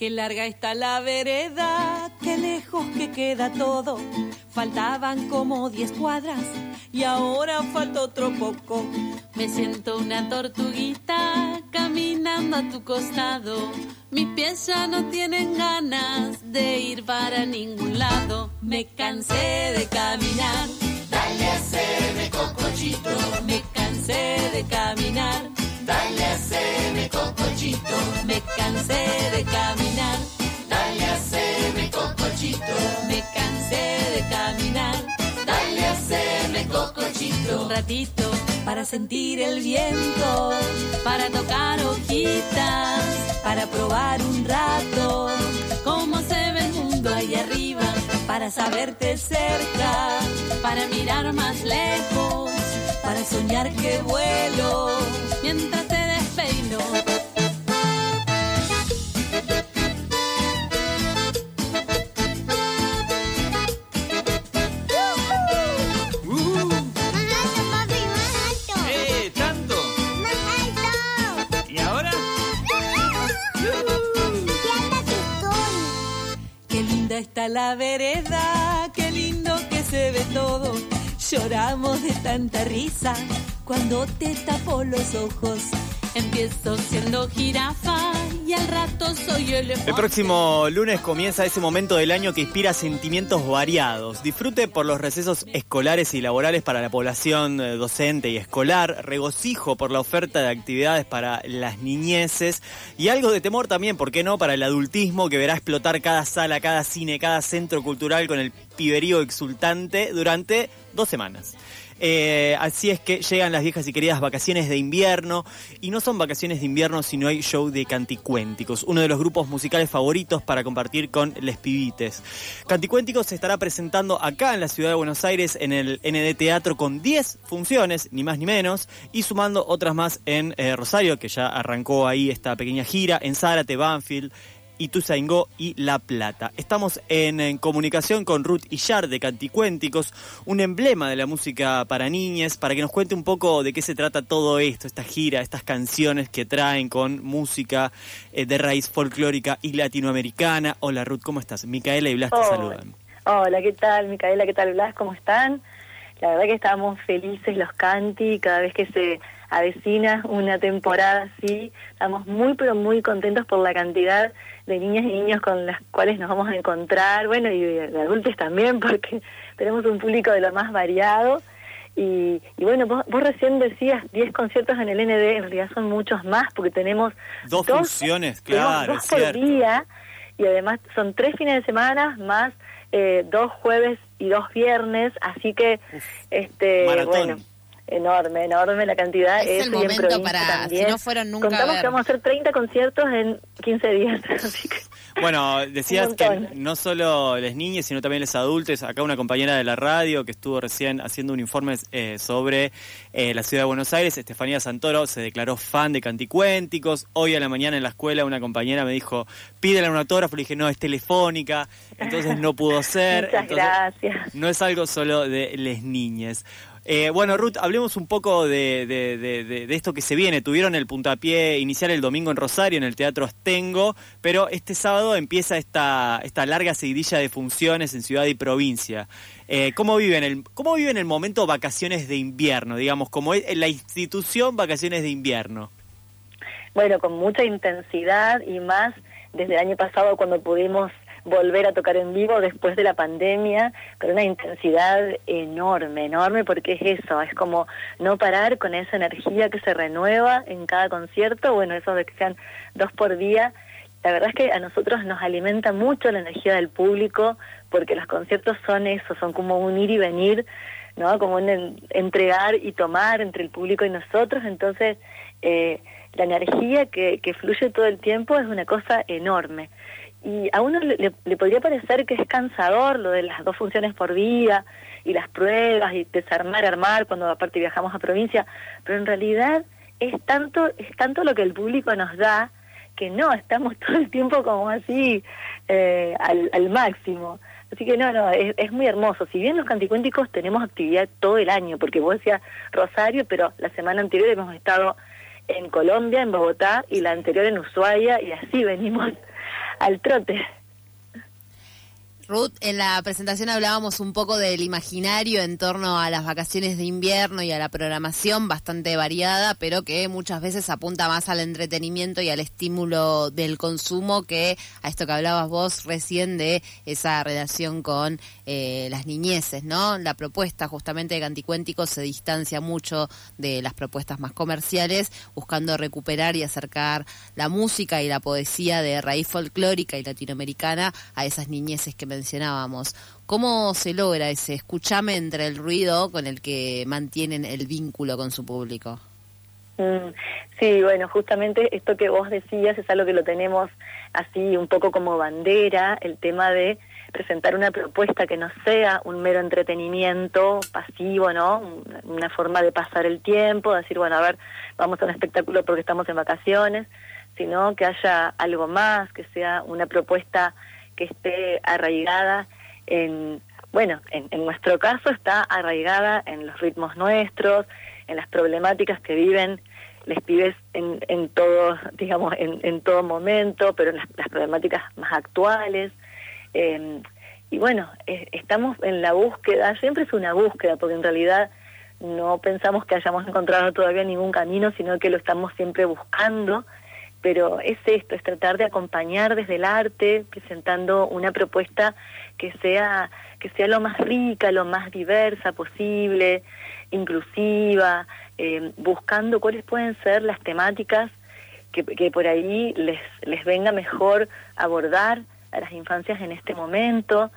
Qué larga está la vereda, qué lejos que queda todo. Faltaban como 10 cuadras y ahora falta otro poco. Me siento una tortuguita caminando a tu costado. Mis pies ya no tienen ganas de ir para ningún lado. Me cansé de caminar. Dale a hacerme cocochito. Me cansé de caminar. Dale a hacerme cocochito. Me cansé de caminar. Dale a hacerme cocochito. Un ratito para sentir el viento, para tocar hojitas, para probar un rato cómo se ve el mundo ahí arriba, para saberte cerca, para mirar más lejos, para soñar que vuelo mientras la vereda, qué lindo que se ve todo. Lloramos de tanta risa cuando te tapo los ojos. Empiezo siendo jirafa y al rato soy elefante. El próximo lunes comienza ese momento del año que inspira sentimientos variados. Disfrute por los recesos escolares y laborales para la población eh, docente y escolar, regocijo por la oferta de actividades para las niñeces y algo de temor también, ¿por qué no?, para el adultismo que verá explotar cada sala, cada cine, cada centro cultural con el piberío exultante durante dos semanas. Eh, así es que llegan las viejas y queridas vacaciones de invierno y no son vacaciones de invierno si no hay show de Canticuénticos, uno de los grupos musicales favoritos para compartir con les pibites. Canticuénticos se estará presentando acá en la ciudad de Buenos Aires en el ND Teatro con 10 funciones, ni más ni menos, y sumando otras más en eh, Rosario, que ya arrancó ahí esta pequeña gira, en Zárate, Banfield, Ituzaingó y La Plata. Estamos en, en comunicación con Ruth Illar de Canticuénticos, un emblema de la música para niñas, para que nos cuente un poco de qué se trata todo esto, esta gira, estas canciones que traen con música eh, de raíz folclórica y latinoamericana. Hola Ruth, ¿cómo estás? Micaela y Blas te saludan. Hola, ¿qué tal, Micaela? ¿Qué tal, Blas? ¿Cómo están? La verdad que estamos felices los Canti cada vez que se avecina una temporada así. Estamos muy, pero muy contentos por la cantidad de niñas y niños con las cuales nos vamos a encontrar, bueno, y de, de adultos también, porque tenemos un público de lo más variado. Y, y bueno, vos, vos recién decías 10 conciertos en el ND, en realidad son muchos más, porque tenemos Dos funciones, claro, dos es por cierto. día, y además son tres fines de semana más eh, dos jueves y dos viernes, así que, este, maratón. bueno, enorme, enorme la cantidad. Es el momento para, si también. no fueron nunca a Contamos ver. que vamos a hacer 30 conciertos en 15 días, así que... Bueno, decías que no solo las niñas, sino también los adultos. Acá una compañera de la radio que estuvo recién haciendo un informe eh, sobre eh, la ciudad de Buenos Aires, Estefanía Santoro, se declaró fan de Canticuénticos. Hoy a la mañana en la escuela una compañera me dijo, pídele un autógrafo. Le dije, no, es telefónica, entonces no pudo ser. Muchas Entonces, gracias. No es algo solo de les niñas. Eh, bueno, Ruth, hablemos un poco de, de- de- esto que se viene. Tuvieron el puntapié inicial el domingo en Rosario, en el Teatro Astengo, pero este sábado empieza esta, esta larga seguidilla de funciones en ciudad y provincia. Eh, ¿cómo, viven el, ¿Cómo el momento vacaciones de invierno, digamos, como es la institución vacaciones de invierno? Bueno, con mucha intensidad y más desde el año pasado cuando pudimos volver a tocar en vivo después de la pandemia, con una intensidad enorme, enorme, porque es eso, es como no parar con esa energía que se renueva en cada concierto, bueno, eso de que sean dos por día, la verdad es que a nosotros nos alimenta mucho la energía del público, porque los conciertos son eso, son como un ir y venir, ¿no? Como un en- entregar y tomar entre el público y nosotros, entonces eh, la energía que, que fluye todo el tiempo es una cosa enorme. Y a uno le, le- podría parecer que es cansador lo de las dos funciones por día y las pruebas y desarmar, armar cuando aparte viajamos a provincia, pero en realidad es tanto, es tanto lo que el público nos da que no, estamos todo el tiempo como así eh, al, al máximo. Así que no, no, es, es muy hermoso. Si bien los canticuénticos tenemos actividad todo el año, porque vos decías Rosario, pero la semana anterior hemos estado en Colombia, en Bogotá, y la anterior en Ushuaia, y así venimos al trote. Ruth, en la presentación hablábamos un poco del imaginario en torno a las vacaciones de invierno y a la programación bastante variada, pero que muchas veces apunta más al entretenimiento y al estímulo del consumo que a esto que hablabas vos recién de esa relación con eh, las niñeces, ¿no? La propuesta justamente de Canticuéntico se distancia mucho de las propuestas más comerciales, buscando recuperar y acercar la música y la poesía de raíz folclórica y latinoamericana a esas niñeces que mencionábamos. ¿Cómo se logra ese escuchame entre el ruido con el que mantienen el vínculo con su público? Mm, sí, bueno, justamente esto que vos decías es algo que lo tenemos así un poco como bandera, el tema de presentar una propuesta que no sea un mero entretenimiento pasivo, ¿no? Una forma de pasar el tiempo, decir, bueno, a ver, vamos a un espectáculo porque estamos en vacaciones, sino que haya algo más, que sea una propuesta que esté arraigada en, bueno, en, nuestro caso está arraigada en los ritmos nuestros, en las problemáticas que viven les pibes en, en todo, digamos, en, en todo momento, pero en las, problemáticas más actuales. Eh, y bueno, estamos en la búsqueda, siempre es una búsqueda, porque en realidad no pensamos que hayamos encontrado todavía ningún camino, sino que lo estamos siempre buscando pero es esto, es tratar de acompañar desde el arte, presentando una propuesta que sea, que sea lo más rica, lo más diversa posible, inclusiva, eh, buscando cuáles pueden ser las temáticas que, que por ahí les, les venga mejor abordar a las infancias en este momento.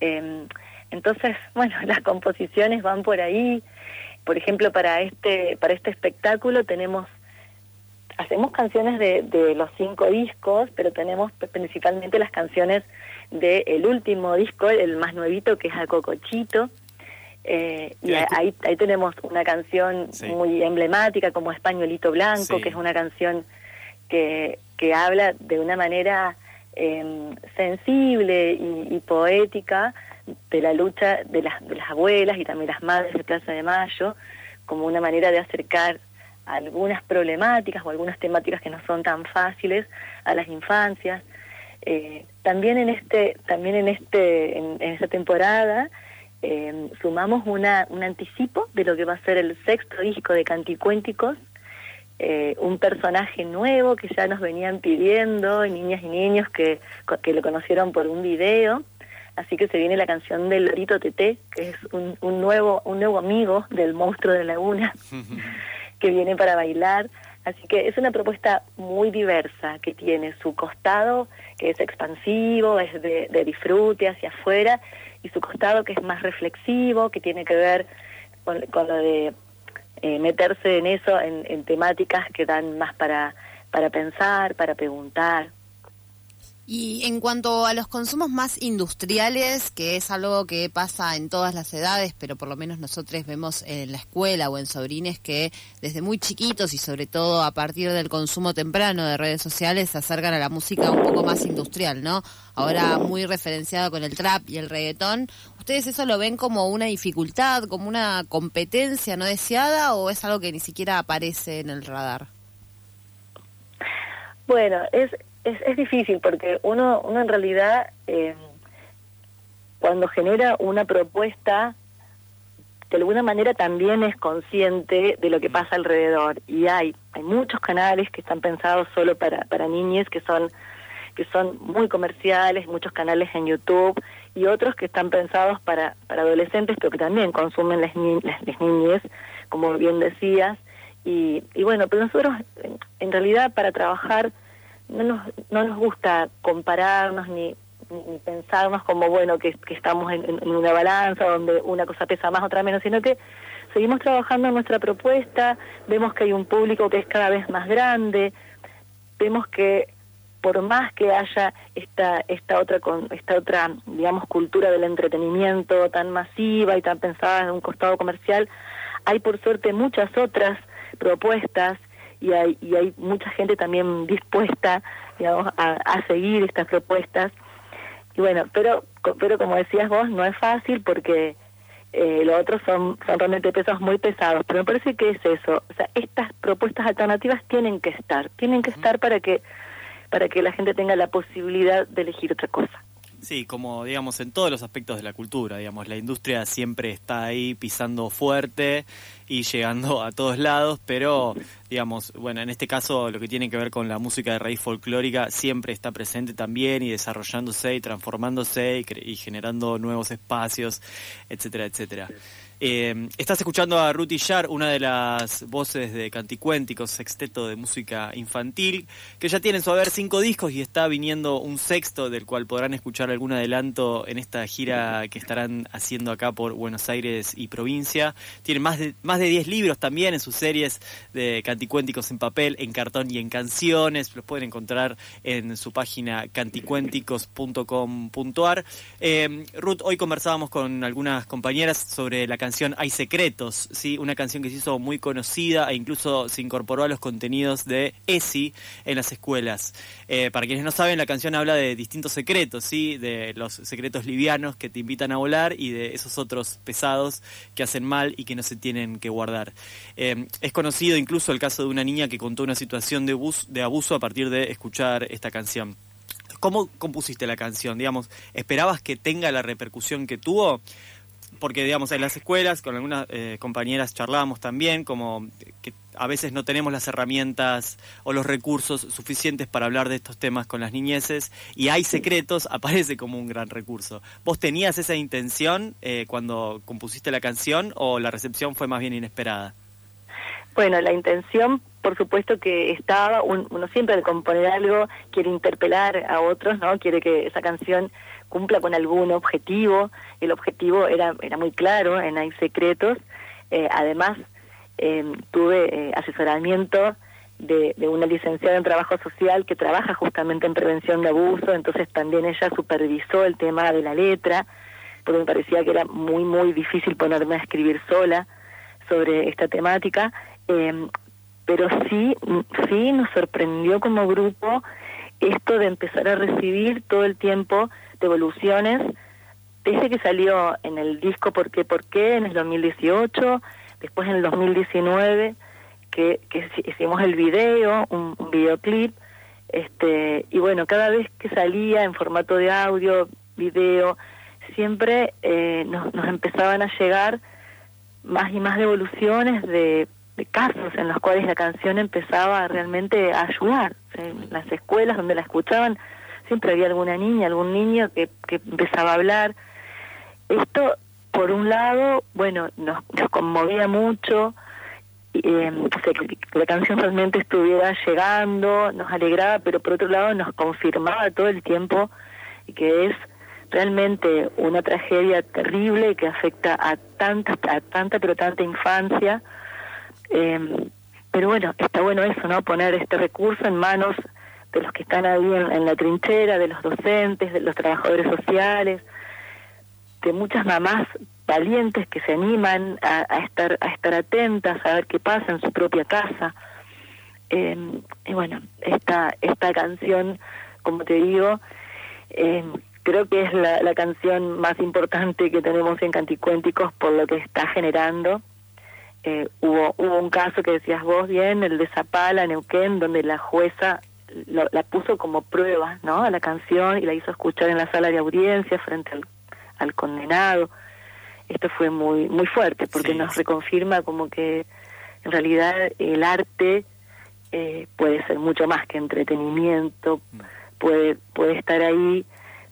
Eh, entonces, bueno, las composiciones van por ahí. Por ejemplo, para este, para este espectáculo tenemos hacemos canciones de, de, los cinco discos, pero tenemos principalmente las canciones del último disco, el más nuevito, que es A Cocochito. Eh, y ahí, ahí tenemos una canción muy emblemática como Españolito Blanco, que es una canción que, que habla de una manera eh, sensible y, y, poética de la lucha de las, de las abuelas y también las madres de Plaza de Mayo, como una manera de acercar algunas problemáticas o algunas temáticas que no son tan fáciles a las infancias. Eh, también en este, también en este, en, esta temporada eh, sumamos una, un anticipo de lo que va a ser el sexto disco de Canticuénticos, eh, un personaje nuevo que ya nos venían pidiendo, niñas y niños que, que lo conocieron por un video. Así que se viene la canción del Lorito Teté, que es un, un nuevo, un nuevo amigo del monstruo de laguna. que viene para bailar. Así que es una propuesta muy diversa que tiene su costado, que es expansivo, es de, disfrute hacia afuera, y su costado que es más reflexivo, que tiene que ver con, lo de eh, meterse en eso, en, en, temáticas que dan más para, para pensar, para preguntar. Y en cuanto a los consumos más industriales, que es algo que pasa en todas las edades, pero por lo menos nosotros vemos en la escuela o en sobrines que desde muy chiquitos y sobre todo a partir del consumo temprano de redes sociales se acercan a la música un poco más industrial, ¿no? Ahora muy referenciado con el trap y el reggaetón. ¿Ustedes eso lo ven como una dificultad, como una competencia no deseada o es algo que ni siquiera aparece en el radar? Bueno, es es, es difícil porque uno, uno en realidad eh, cuando genera una propuesta de alguna manera también es consciente de lo que pasa alrededor. Y hay hay muchos canales que están pensados solo para para niñas que son que son muy comerciales muchos canales en YouTube y otros que están pensados para para adolescentes pero que también consumen las, las, niñas como bien decías. Y, y bueno pero nosotros en realidad para trabajar no nos, no nos gusta compararnos ni, ni pensarnos como, bueno, que, estamos en, una balanza donde una cosa pesa más, otra menos, sino que seguimos trabajando en nuestra propuesta, vemos que hay un público que es cada vez más grande, vemos que por más que haya esta esta otra esta otra digamos cultura del entretenimiento tan masiva y tan pensada en un costado comercial hay por suerte muchas otras propuestas y hay, y hay mucha gente también dispuesta, digamos, a, a seguir estas propuestas. Y bueno, pero, pero como decías vos, no es fácil porque eh, los otros son, son realmente pesos muy pesados, pero me parece que es eso, o sea, estas propuestas alternativas tienen que estar, tienen que estar para que para que la gente tenga la posibilidad de elegir otra cosa. Sí, como digamos en todos los aspectos de la cultura, digamos, la industria siempre está ahí pisando fuerte y llegando a todos lados, pero digamos, bueno, en este caso lo que tiene que ver con la música de raíz folclórica siempre está presente también y desarrollándose y transformándose y, y generando nuevos espacios, etcétera, etcétera. Eh, estás escuchando a Ruth Yar, una de las voces de Canticuénticos, sexteto de música infantil, que ya tiene en su haber cinco discos y está viniendo un sexto, del cual podrán escuchar algún adelanto en esta gira que estarán haciendo acá por Buenos Aires y provincia. Tiene más de, más de 10 libros también en sus series de Canticuénticos en papel, en cartón y en canciones. Los pueden encontrar en su página canticuénticos.com.ar. Eh, Ruth, hoy conversábamos con algunas compañeras sobre la canción Hay Secretos, ¿sí? una canción que se hizo muy conocida e incluso se incorporó a los contenidos de ESI en las escuelas. Eh, para quienes no saben, la canción habla de distintos secretos, ¿sí? de los secretos livianos que te invitan a volar y de esos otros pesados que hacen mal y que no se tienen que guardar. Eh, es conocido incluso el caso de una niña que contó una situación de, de abuso a partir de escuchar esta canción. ¿Cómo compusiste la canción? Digamos, ¿esperabas que tenga la repercusión que tuvo? Porque digamos en las escuelas con algunas eh, compañeras charlábamos también como que a veces no tenemos las herramientas o los recursos suficientes para hablar de estos temas con las niñeces y hay secretos aparece como un gran recurso. Vos tenías esa intención eh, cuando compusiste la canción o la recepción fue más bien inesperada bueno la intención por supuesto que estaba. Uno siempre al componer algo quiere interpelar a otros no quiere que esa canción cumpla con algún objetivo. El objetivo era, era muy claro en Hay Secretos. Eh, además, em, tuve eh, asesoramiento de, de, una licenciada en trabajo social que trabaja justamente en prevención de abuso, entonces también ella supervisó el tema de la letra, porque me parecía que era muy, muy difícil ponerme a escribir sola sobre esta temática. Eh, pero sí, sí nos sorprendió como grupo esto de empezar a recibir todo el tiempo devoluciones, desde que salió en el disco ¿Por qué? ¿Por qué? en el 2018, después en el 2019, que, que hicimos el video, un, videoclip, este, y bueno, cada vez que salía en formato de audio, video, siempre eh, nos, nos empezaban a llegar más y más devoluciones de, de casos en los cuales la canción empezaba realmente a ayudar. en las escuelas donde la escuchaban siempre había alguna niña, algún niño que, que empezaba a hablar. Esto, por un lado, bueno, nos, nos conmovía mucho, eh, que la canción realmente estuviera llegando, nos alegraba, pero por otro lado nos confirmaba todo el tiempo que es realmente una tragedia terrible que afecta a tanta, a tanta pero tanta infancia. Eh, pero bueno, está bueno eso, ¿no? Poner este recurso en manos de los que están ahí en, la trinchera, de los docentes, de los trabajadores sociales, de muchas mamás valientes que se animan a, estar a estar atentas a ver qué pasa en su propia casa. Em, y bueno, esta esta canción, como te digo, em, creo que es la, la, canción más importante que tenemos en Canticuénticos por lo que está generando. Eh, hubo, hubo un caso que decías vos bien, el de Zapala, Neuquén, donde la jueza la puso como prueba, ¿no? A la canción y la hizo escuchar en la sala de audiencia frente al, condenado. Esto fue muy muy fuerte porque nos reconfirma como que en realidad el arte eh, puede ser mucho más que entretenimiento, mm. puede puede estar ahí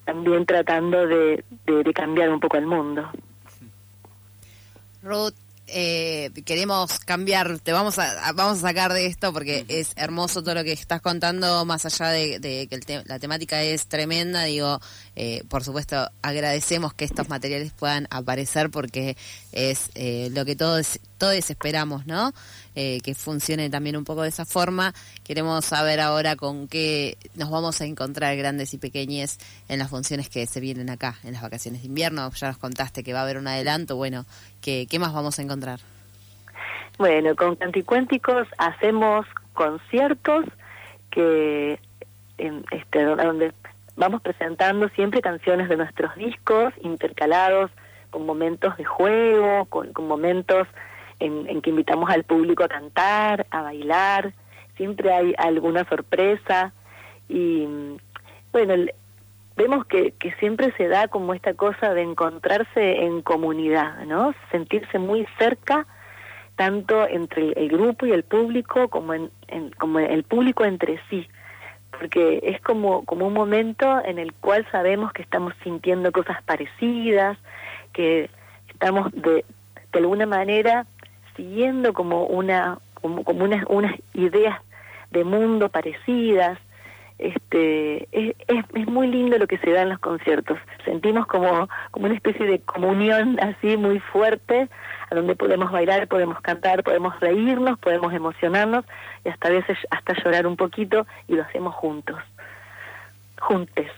también tratando de, de, de cambiar un poco el mundo. Ruth, eh, queremos cambiar, te vamos a, vamos a sacar de esto porque es hermoso todo lo que estás contando, más allá de, que la temática es tremenda, digo, eh, por supuesto agradecemos que estos materiales puedan aparecer porque es eh, lo que todos, todos esperamos, ¿no? Eh, que funcione también un poco de esa forma. Queremos saber ahora con qué nos vamos a encontrar grandes y pequeñes en las funciones que se vienen acá, en las vacaciones de invierno. Ya nos contaste que va a haber un adelanto. Bueno, ¿qué, qué más vamos a encontrar? Bueno, con Canticuénticos hacemos conciertos que en este donde vamos presentando siempre canciones de nuestros discos intercalados con momentos de juego, con, con momentos en, en, que invitamos al público a cantar, a bailar, siempre hay alguna sorpresa. Y bueno, vemos que, que siempre se da como esta cosa de encontrarse en comunidad, ¿no? Sentirse muy cerca tanto entre el, grupo y el público como en, en, como el público entre sí porque es como, como un momento en el cual sabemos que estamos sintiendo cosas parecidas, que estamos de, de alguna manera siguiendo como una como, como unas, unas ideas de mundo parecidas. Este es, es, es, muy lindo lo que se da en los conciertos. Sentimos como como una especie de comunión así muy fuerte a donde podemos bailar podemos cantar podemos reírnos podemos emocionarnos y hasta a veces hasta llorar un poquito y lo hacemos juntos juntes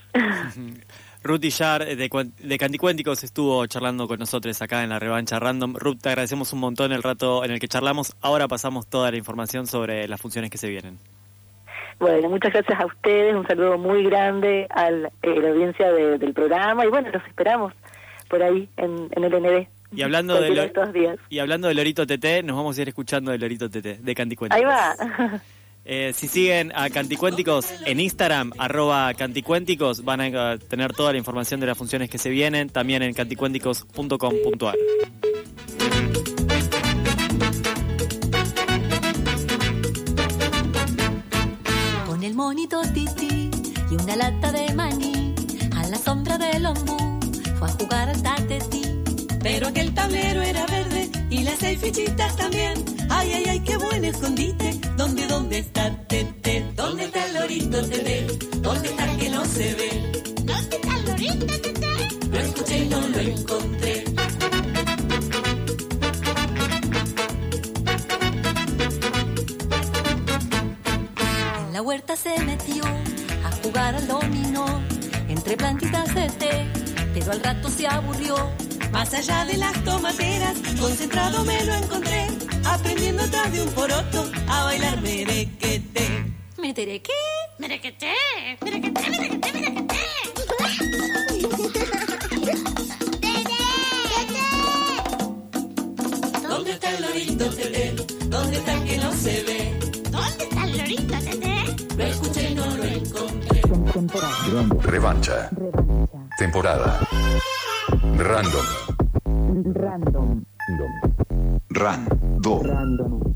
Ruth Yar de, de Canticuénticos estuvo charlando con nosotros acá en la revancha random. Ruth, te agradecemos un montón el rato en el que charlamos. Ahora pasamos toda la información sobre las funciones que se vienen. Bueno, muchas gracias a ustedes, un saludo muy grande a la, eh, audiencia de, del programa y bueno, los esperamos por ahí en, en el ND. Y hablando, de estos días. y hablando de Lorito TT, nos vamos a ir escuchando de Lorito TT, de Canticuénticos. Ahí va. Eh, si siguen a Canticuénticos en Instagram, arroba Canticuénticos, van a tener toda la información de las funciones que se vienen, también en canticuénticos.com.ar. Con el monito titi y una lata de maní, a la sombra del ombú, fue a jugar. Pero aquel tablero era verde y las seis fichitas también. Ay, ay, ay, qué buen escondite. ¿Dónde, dónde está Tete? ¿Dónde está el lorito Tete? ¿Dónde está que no se ve? ¿Dónde está el lorito Tete? Lo escuché y no lo encontré. En la huerta se metió a jugar al dominó entre plantitas de té, pero al rato se aburrió más allá de las tomateras, concentrado me lo encontré, aprendiendo atrás de un poroto a bailar merequete. ¿Merequete? Merequete, merequete, merequete, merequete. ¿Dónde está el lorito Tete? ¿Dónde está el que no se ve? ¿Dónde está el lorito Tete? Lo escuché y no lo encontré. Revancha. Temporada. Random. Random. Random. Random.